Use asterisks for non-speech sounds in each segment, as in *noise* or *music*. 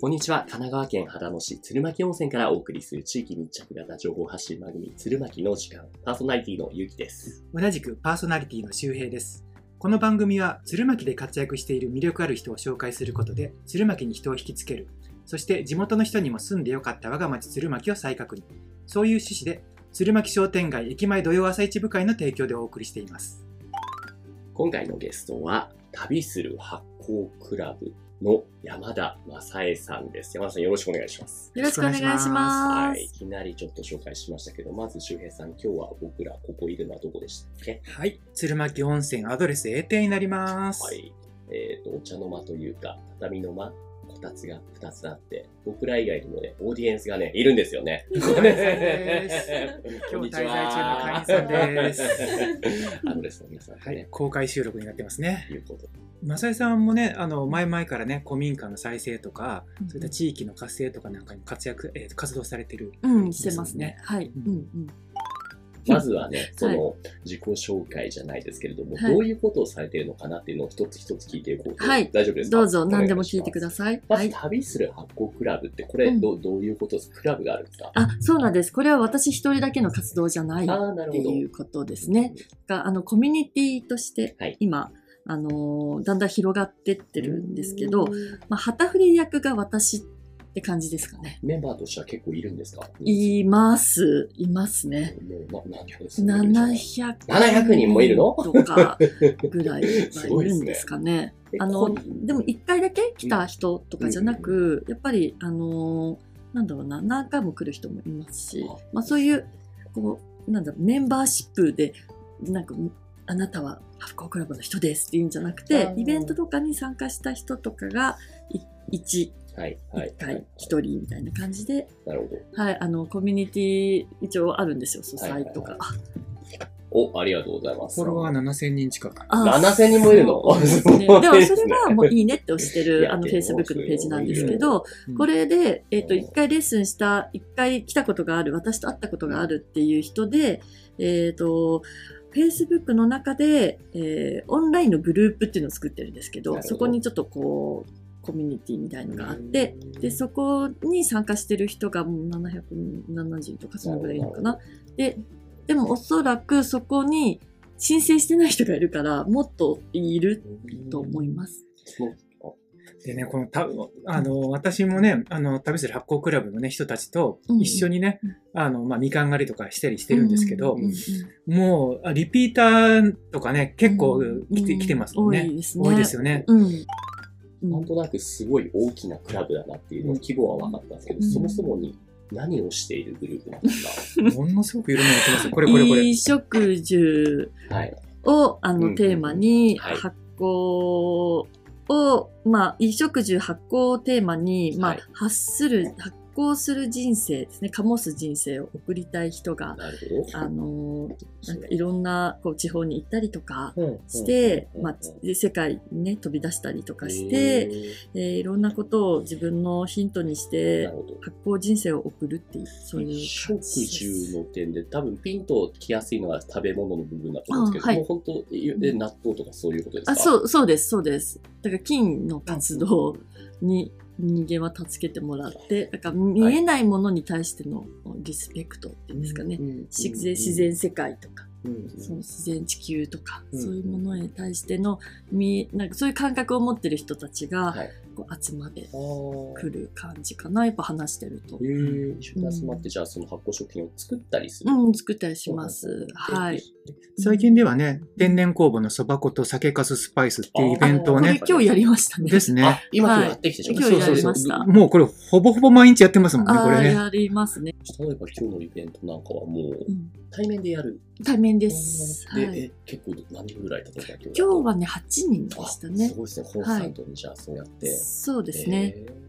こんにちは。神奈川県秦野市鶴巻温泉からお送りする地域密着型情報発信番組、鶴巻の時間。パーソナリティのゆうきです。同じくパーソナリティの周平です。この番組は鶴巻で活躍している魅力ある人を紹介することで鶴巻に人を引きつける。そして地元の人にも住んでよかった我が町鶴巻を再確認。そういう趣旨で鶴巻商店街駅前土曜朝市部会の提供でお送りしています。今回のゲストは、旅する発酵クラブの山田正恵さんです。山田さんよろしくお願いします。よろしくお願いします。はい。いきなりちょっと紹介しましたけど、まず周平さん、今日は僕らここいるのはどこでしたっけ？はい。鶴巻温泉アドレス A 店になります。はい。えっ、と、お茶の間というか、畳の間、こたつが2つあって、僕ら以外にもね、オーディエンスがね、いるんですよね。*laughs* 今日滞在中の会員さんです。アドレスの皆さんね、はい。公開収録になってますね。いうことで。正井さんもね、あの、前々からね、古民家の再生とか、うんそういった地域の活性とかなんかに活躍、えー活動されてる。うん、してますね。はい。ううんんうん。まずはね、その、自己紹介じゃないですけれども、はいどういうことをされているのかなっていうのを一つ一つ聞いていこうと。はい大丈夫ですか？どうぞ何でも聞いてくだささい。まず、はい。旅する発酵クラブって、これ、うんどうどういうことですか？クラブがあるんですか？あ、そうなんです。これは私一人だけの活動じゃないっああ、なるてほど。いうことですね。が、あの、コミュニティとしてはい、今、あのー、だんだん広がってってるんですけど、まあ、旗振り役が私って感じですかね。メンバーとしては結構いるんですか？います。いますね。もうな何百ですか700 700人もいるの？とかぐらいすいるんですかね。*laughs* えあのでも一回だけ来た人とかじゃなく、やっぱり、あの、なんだろうな、何回も来る人もいますしあ、まあそういう、こう、なんだろう、メンバーシップで、なんか、あなたは発酵クラブの人ですっていうんじゃなくあてー、イベントとかに参加した人とかが、い一、はい、はい一。回、一人みたいな感じで、なるほど。はい、あの、コミュニティ一応あるんですよ、ソサイとか。お、ありがとうございます。フォロワー7000人近く。あ7000人もいるの？*laughs* でもそれはもういいねって押している、やあの、Facebook のページなんですけど、うんこれで、えっ、と、一回レッスンした、一回来たことがある、私と会ったことがあるっていう人で、えっ、と、Facebook の中で、えーオンラインのグループっていうのを作ってるんですけど、そこにちょっとこう、コミュニティみたいのがあって、で、そこに参加してる人がもう770とかそのぐらいいるのかな。で、でもおそらくそこに申請してない人がいるから、もっといると思います。でね、このた、あの、私もね、あの、旅する発酵クラブのね、人たちとうん一緒にね、うんあの、まあ、みかん狩りとかしたりしてるんですけど、うんうんうんもう、あリピーターとかね、結構うん来て,、うん来てますもんね。多いですね。多いですよね。うん。うんなんとなくすごい大きなクラブだなっていうの規模は分かったんですけど、うんそもそもに何をしているグループなんですか？*laughs* ものすごくいろんなのやってますよ。これこれこれ。衣食住はい。をあのうんうんテーマにはい発酵を、まあ、衣食住発酵をテーマに、まあはい、発する、発酵する人生ですね、醸す人生を送りたい人が、な。あのーなんかいろんなこう地方に行ったりとかうんして、うんまあ、で世界にね、飛び出したりとかしへて、ーえーいろんなことを自分のヒントにしなて。発酵人生を送るっていう、そういう食。住の点で多分ピンときやすいのは食べ物の部分だと思うんですけど、あはい本当、え納豆とかそういうことですか？あ、そう、そうです、そうです。だから菌の活動に人間は助けてもらって、だから見えないものに対してのリスペクトっていうんですかね。うん自然自然世界とか、うんその自然地球とか、うんそういうものに対しての見なんかそういう感覚を持ってる人たちがはい。こう集まってくる感じかな。やっぱ話してるとへ。ー一緒に集まって、じゃあその発酵食品を作ったりする。うん、作ったりします。はい。最近ではね、天然酵母のそば粉と酒粕スパイスっていうイベントをね、今日やりましたね。ですねあ。、今はい今やってきてしま今日やりまししたもうこれほぼほぼ毎日やってますもんね、これね。やりますね。例えば今日のイベントなんかはもううん対面でやる。対面です。はで、い。え、結構何人ぐらい例えば今日今日はね、8人でしたねあす。ごいですね。コンサートにじゃあそうやって。そうですね。へー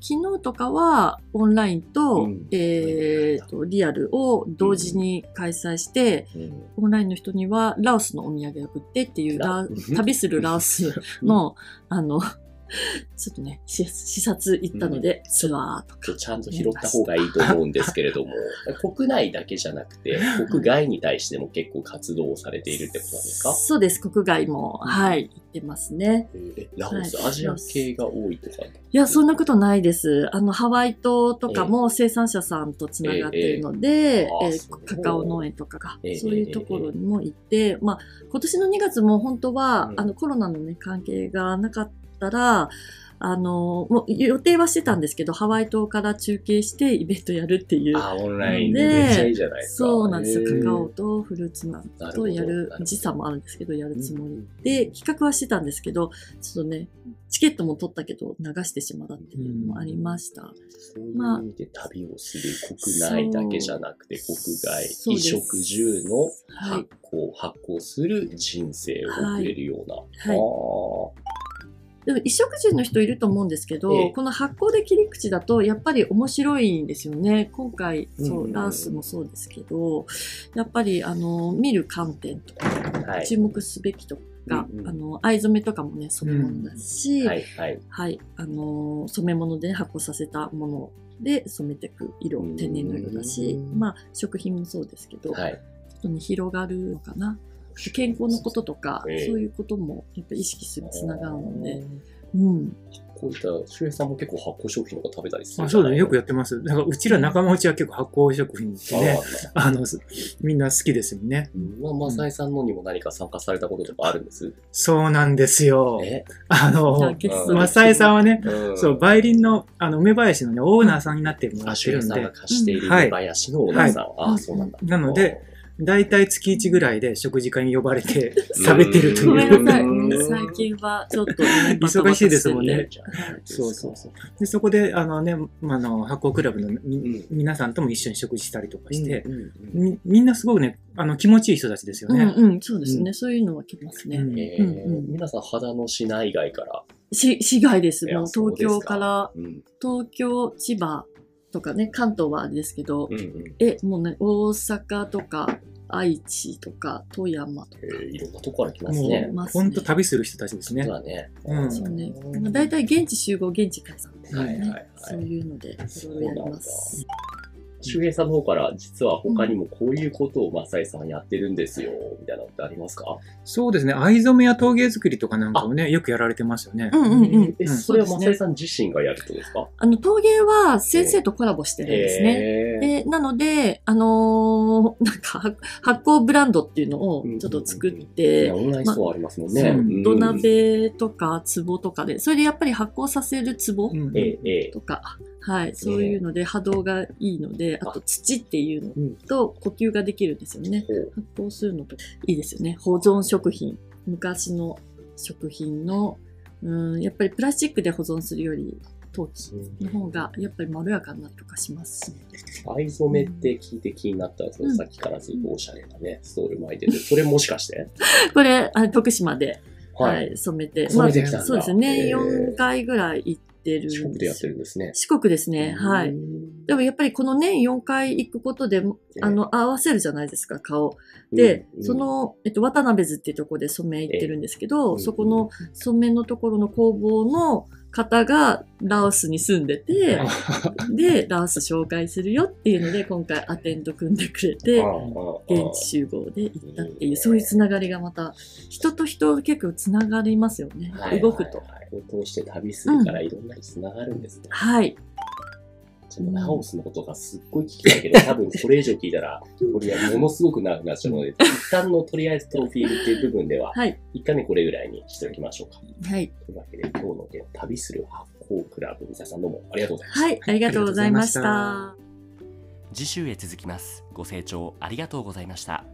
昨日とかはオンラインと、うんえーと、リアルを同時に開催して、うんオンラインの人にはラオスのお土産を送ってっていうララ旅するラオスの、あの、*laughs* ちょっとね、視視察行ったので、ツアーとか。ちゃんと拾った方がいいと思うんですけれども、*laughs* 国内だけじゃなくて、国外に対しても結構活動をされているってことなんですか？そうです、国外も、はい、行ってますね。えラオス、はいアジア系が多いとか？いや、そんなことないです。あの、ハワイ島とかも生産者さんとつながっているので、ええ。えーカカオ農園とかが、ええそういうところにも行って、まあ、今年の2月も本当は、うん。あの、コロナのね、関係がなかったら、あの、もう予定はしてたんですけど、ハワイ島から中継してイベントやるっていう。あ、オンラインででめっちゃいいじゃないですか。そうなんですよ。カカオとフルーツナッなるほどツとやる時差もあるんですけど、やるつもりうんで、企画はしてたんですけど、ちょっとね、チケットも取ったけど流してしまったっていうのもありました。そういう意味で旅をする国内だけじゃなくて国外、衣食住のはい発行、発行する人生を送れるような。はいあでも、衣食住の人いると思うんですけど、ええこの発酵で切り口だと、やっぱり面白いんですよね。今回、そう、うんラースもそうですけど、やっぱり、あの、見る観点とか、ーはい。注目すべきとか、うんうんあの、藍染めとかもね、染め物だし、はい、はい。はい、あのー染め物で、ね、発酵させたもので染めていく色うん、天然の色だし、まあ、食品もそうですけど、はい。ちょっとね、広がるのかな。健康のこととか、ええそういうこともやっぱ意識するつながるので、うん。こういった、周平さんも結構発酵食品とか食べたりするあそうだね、よくややってます。だからうちら仲間内は結構発酵食品ってね、*laughs* あの、みんな好きですよね。まあ、マサイさんのにも何か参加されたこととかあるんです？そうなんですよ。え？あの、ゲストでマサイさんはね、うんそう、梅林の、あの、梅林のね、オーナーさんになってもらあ、ってるんで周平さんが、貸しているうんはい梅林のオーナーさん。ああ、そうなんだ。なので、だいたい月1ぐらいで食事会に呼ばれて *laughs* 食べてるとごめいう。んなさい。うん最近はちょっと、ね、忙しいですもんねそうそうそう。で、そこで、あのね、まあの、発酵クラブのみ、うん皆さんとも一緒に食事したりとかして、うんうんうんみみんなすごくね、あの、気持ちいい人たちですよね。うんうん、そうですね。そういうのは来ますね。うんえーうんうん皆さん、肌の市内外から、し市外です。もう東京から、うん東京、千葉とかね、関東はあれですけど、うんうんえ、もうね、大阪とか、愛知とか、富山とか。えーいろんなとこから来ますもねう、。ますほんと旅する人たちですねそう。だね。うんそうね。まあ、大体現地集合、現地解散ね、はいはいはいそういうので、いろいろやります。周平さんの方から、実は他にもこういうことをマサイさんやってるんですよ、みたいなのってありますか？そうですね。藍染めや陶芸作りとかなんかもね、よくやられてますよね。うんうんうん。え、うんそれはさん自身がやるですか？あの、陶芸は先生とコラボしてるんですね。で、なので、あのー *laughs* なんか、発発酵ブランドっていうのをちょっと作っいてや、オンラインストアありますもんね。土鍋とか壺とかで、それでやっぱり発酵させる壺うんええ、ええ。とか、はい、そういうので波動がいいので、あと土っていうのうんと呼吸ができるんですよね。発酵するのといいですよね。保存食品。昔の食品の、うん、やっぱりプラスチックで保存するより陶器の方がやっぱりまろやかになったりとかしますしね。藍染めって聞いて気になったら、そのさっきからずっとおしゃれなね、ストール巻いてて、*laughs* それもしかして？これ、あ徳島で、ははい。い、染めて。染めてきたんだそうですね。へー4回ぐらい行ってるんですよ。四国でやってるんですね。四国ですね。はい。うん。でもやっぱりこの年4回行くことで、えあの、合わせるじゃないですか、顔。で、うんそ、の、えっと、渡辺図っていうところで染め行ってるんですけど、えそこの染めのところの工房の方がラオスに住んでて、*laughs* で、ラオス紹介するよっていうので、今回アテンド組んでくれて、現地集合で行ったっていう、そういうつながりがまた、人と人結構つながりますよね。はい動くと。はいはいを通して旅するからいろんなにつながるんですね。はい。そのラオスのことがすっごい聞きたいけど、多分これ以上聞いたら、これはものすごく長くなっちゃうので、一旦のとりあえずプロフィールっていう部分では、はい。一回目これぐらいにしておきましょうか。はい。というわけで、今日の件、旅する発酵クラブ、皆さんどうもありがとうございました。はい。ありがとうございました。次週へ続きますご清聴ありがとうございました